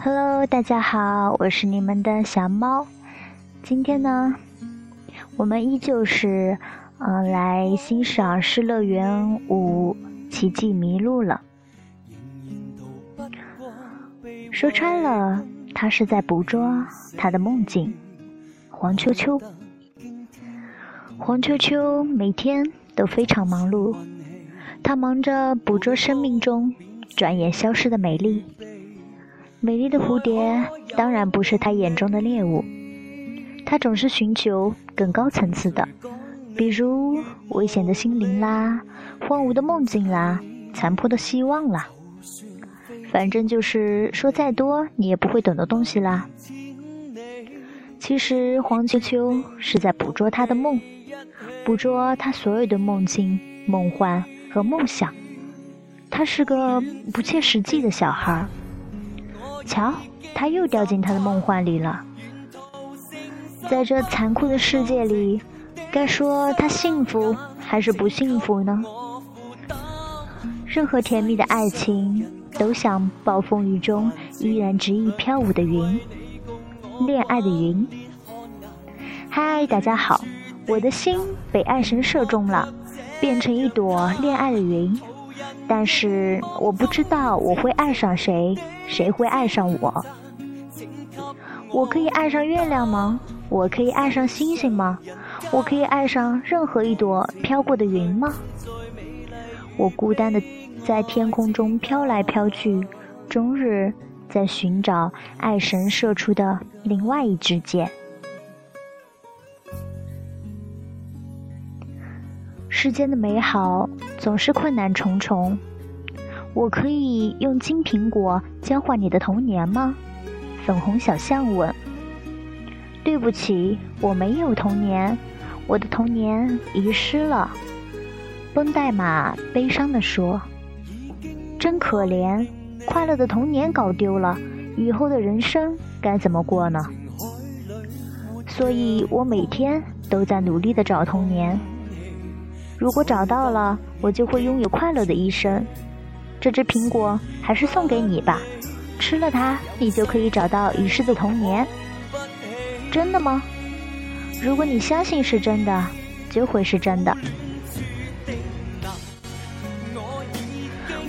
Hello，大家好，我是你们的小猫。今天呢，我们依旧是嗯来欣赏《失乐园五奇迹迷路》了。说穿了，他是在捕捉他的梦境。黄秋秋，黄秋秋每天都非常忙碌，他忙着捕捉生命中转眼消失的美丽。美丽的蝴蝶当然不是他眼中的猎物，他总是寻求更高层次的，比如危险的心灵啦，荒芜的梦境啦，残破的希望啦。反正就是说再多你也不会懂的东西啦。其实黄秋秋是在捕捉他的梦，捕捉他所有的梦境、梦幻和梦想。他是个不切实际的小孩。瞧，他又掉进他的梦幻里了。在这残酷的世界里，该说他幸福还是不幸福呢？任何甜蜜的爱情，都像暴风雨中依然执意飘舞的云，恋爱的云。嗨，大家好，我的心被爱神射中了，变成一朵恋爱的云。但是我不知道我会爱上谁，谁会爱上我？我可以爱上月亮吗？我可以爱上星星吗？我可以爱上任何一朵飘过的云吗？我孤单的在天空中飘来飘去，终日在寻找爱神射出的另外一支箭。世间的美好总是困难重重。我可以用金苹果交换你的童年吗？粉红小象问。对不起，我没有童年，我的童年遗失了。绷带马悲伤地说：“真可怜，快乐的童年搞丢了，以后的人生该怎么过呢？”所以我每天都在努力的找童年。如果找到了，我就会拥有快乐的一生。这只苹果还是送给你吧，吃了它，你就可以找到遗失的童年。真的吗？如果你相信是真的，就会是真的。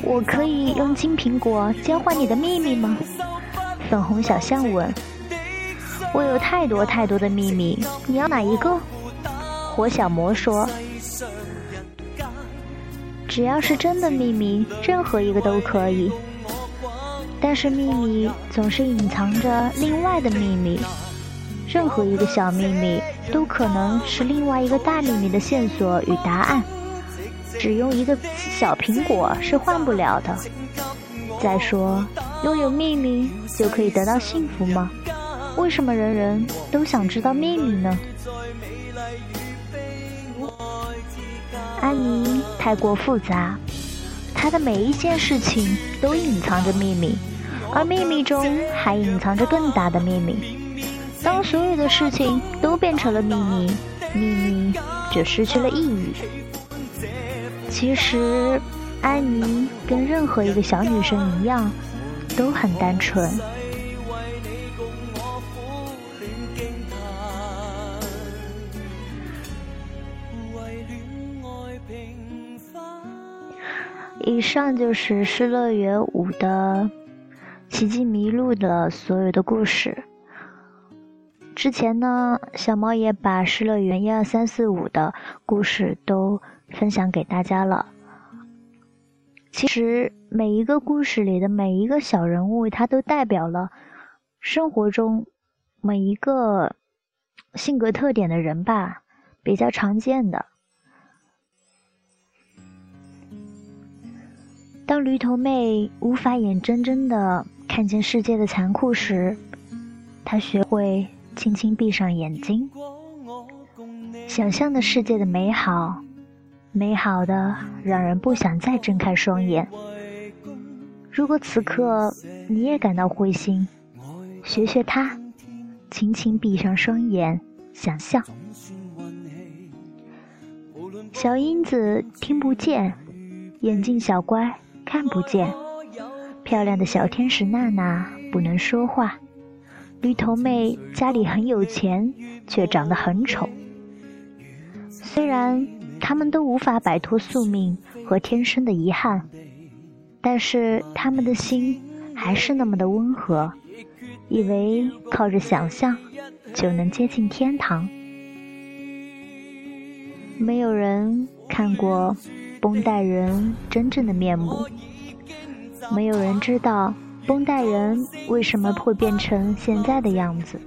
我可以用金苹果交换你的秘密吗？粉红小象问。我有太多太多的秘密，你要哪一个？火小魔说。只要是真的秘密，任何一个都可以。但是秘密总是隐藏着另外的秘密，任何一个小秘密都可能是另外一个大秘密的线索与答案。只用一个小苹果是换不了的。再说，拥有秘密就可以得到幸福吗？为什么人人都想知道秘密呢？安妮太过复杂，她的每一件事情都隐藏着秘密，而秘密中还隐藏着更大的秘密。当所有的事情都变成了秘密，秘密就失去了意义。其实，安妮跟任何一个小女生一样，都很单纯。以上就是《失乐园五》的奇迹迷路的所有的故事。之前呢，小猫也把《失乐园》一二三四五的故事都分享给大家了。其实每一个故事里的每一个小人物，它都代表了生活中每一个性格特点的人吧，比较常见的。当驴头妹无法眼睁睁的看见世界的残酷时，她学会轻轻闭上眼睛，想象的世界的美好，美好的让人不想再睁开双眼。如果此刻你也感到灰心，学学她，轻轻闭上双眼，想象。小英子听不见，眼镜小乖。看不见，漂亮的小天使娜娜不能说话。驴头妹家里很有钱，却长得很丑。虽然他们都无法摆脱宿命和天生的遗憾，但是他们的心还是那么的温和，以为靠着想象就能接近天堂。没有人看过绷带人真正的面目，没有人知道绷带人为什么会变成现在的样子。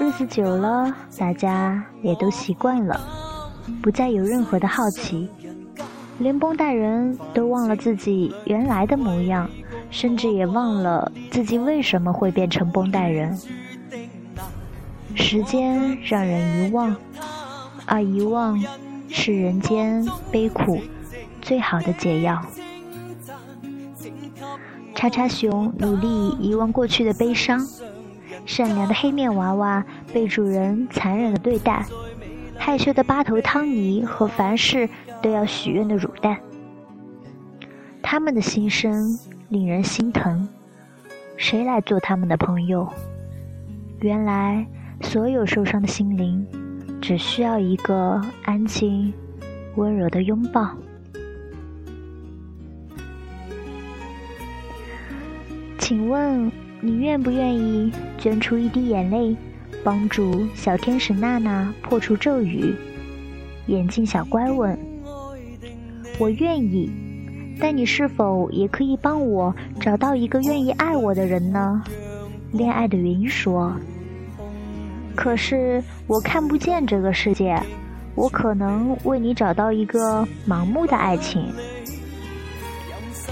日子久了，大家也都习惯了，不再有任何的好奇，连绷带人都忘了自己原来的模样，甚至也忘了自己为什么会变成绷带人。时间让人遗忘。而遗忘是人间悲苦最好的解药。叉叉熊努力遗忘过去的悲伤，善良的黑面娃娃被主人残忍的对待，害羞的八头汤尼和凡事都要许愿的乳蛋，他们的心声令人心疼。谁来做他们的朋友？原来，所有受伤的心灵。只需要一个安静、温柔的拥抱。请问你愿不愿意捐出一滴眼泪，帮助小天使娜娜破除咒语？眼镜小乖问：“我愿意，但你是否也可以帮我找到一个愿意爱我的人呢？”恋爱的云说。可是我看不见这个世界，我可能为你找到一个盲目的爱情。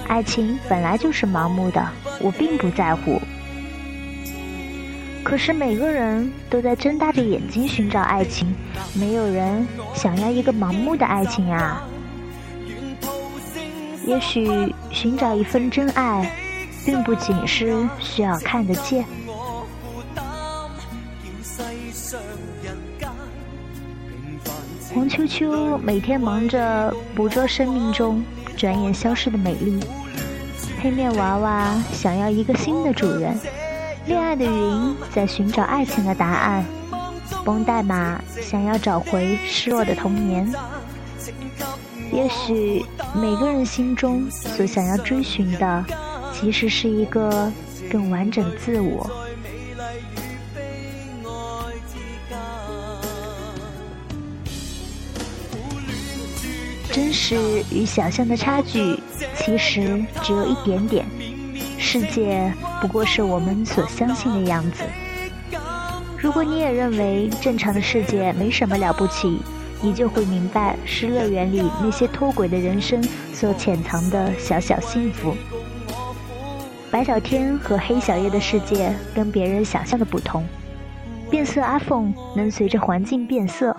爱情本来就是盲目的，我并不在乎。可是每个人都在睁大着眼睛寻找爱情，没有人想要一个盲目的爱情啊。也许寻找一份真爱，并不仅是需要看得见。秋秋每天忙着捕捉生命中转眼消失的美丽。黑面娃娃想要一个新的主人。恋爱的云在寻找爱情的答案。绷带马想要找回失落的童年。也许每个人心中所想要追寻的，其实是一个更完整的自我。是与想象的差距，其实只有一点点。世界不过是我们所相信的样子。如果你也认为正常的世界没什么了不起，你就会明白《失乐园》里那些脱轨的人生所潜藏的小小幸福。白小天和黑小叶的世界跟别人想象的不同。变色阿凤能随着环境变色。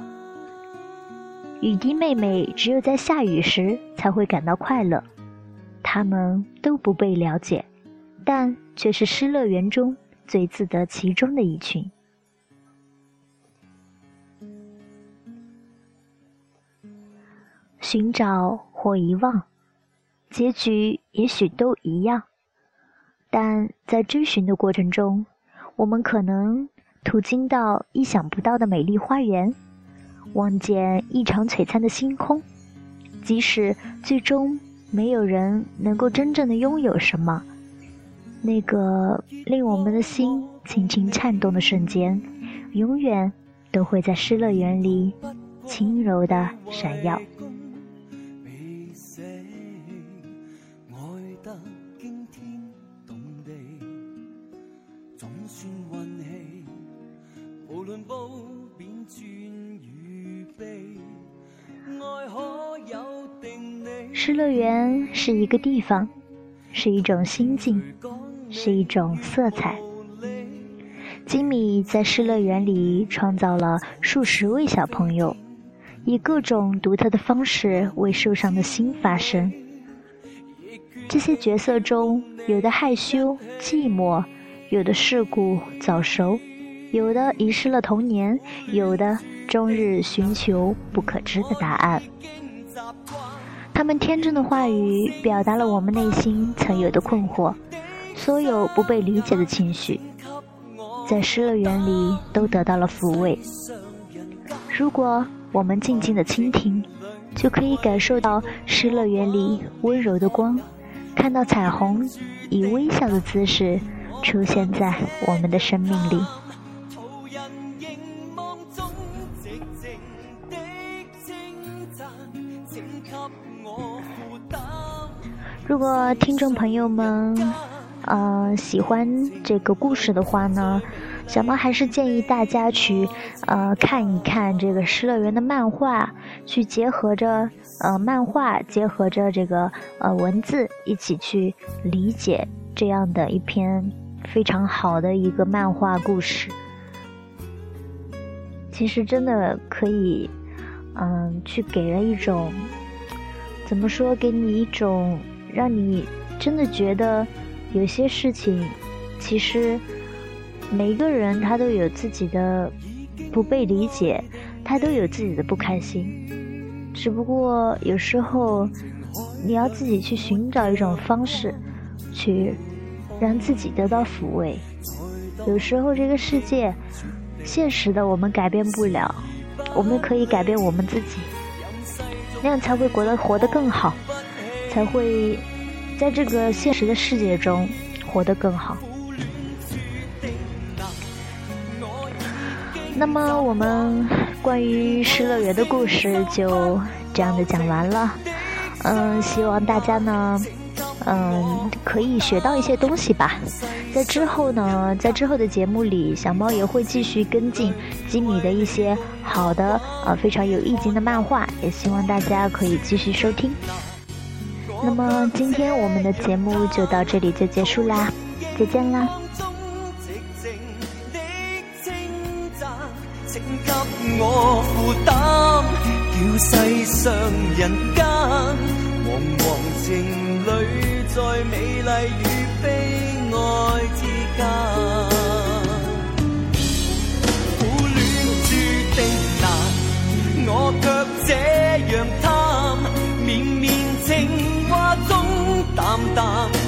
雨滴妹妹只有在下雨时才会感到快乐，他们都不被了解，但却是失乐园中最自得其中的一群。寻找或遗忘，结局也许都一样，但在追寻的过程中，我们可能途经到意想不到的美丽花园。望见异常璀璨的星空，即使最终没有人能够真正的拥有什么，那个令我们的心轻轻颤动的瞬间，永远都会在失乐园里轻柔的闪耀。失乐园是一个地方，是一种心境，是一种色彩。吉米在失乐园里创造了数十位小朋友，以各种独特的方式为受伤的心发声。这些角色中，有的害羞寂寞，有的世故早熟，有的遗失了童年，有的终日寻求不可知的答案。他们天真的话语表达了我们内心曾有的困惑，所有不被理解的情绪，在《失乐园》里都得到了抚慰。如果我们静静的倾听，就可以感受到《失乐园》里温柔的光，看到彩虹以微笑的姿势出现在我们的生命里。如果听众朋友们，呃，喜欢这个故事的话呢，小猫还是建议大家去，呃，看一看这个《失乐园》的漫画，去结合着呃漫画，结合着这个呃文字，一起去理解这样的一篇非常好的一个漫画故事。其实真的可以，嗯，去给人一种，怎么说，给你一种。让你真的觉得，有些事情，其实每一个人他都有自己的不被理解，他都有自己的不开心。只不过有时候你要自己去寻找一种方式，去让自己得到抚慰。有时候这个世界，现实的我们改变不了，我们可以改变我们自己，那样才会过得活得更好。才会在这个现实的世界中活得更好。那么，我们关于失乐园的故事就这样的讲完了。嗯，希望大家呢，嗯，可以学到一些东西吧。在之后呢，在之后的节目里，小猫也会继续跟进吉米的一些好的、呃非常有意境的漫画，也希望大家可以继续收听。那么今天我们的节目就到这里就结束啦，再见啦。请给我负担，叫世上人间，惶惶情侣在美丽与悲哀之间，苦恋注定难，我却这样淡淡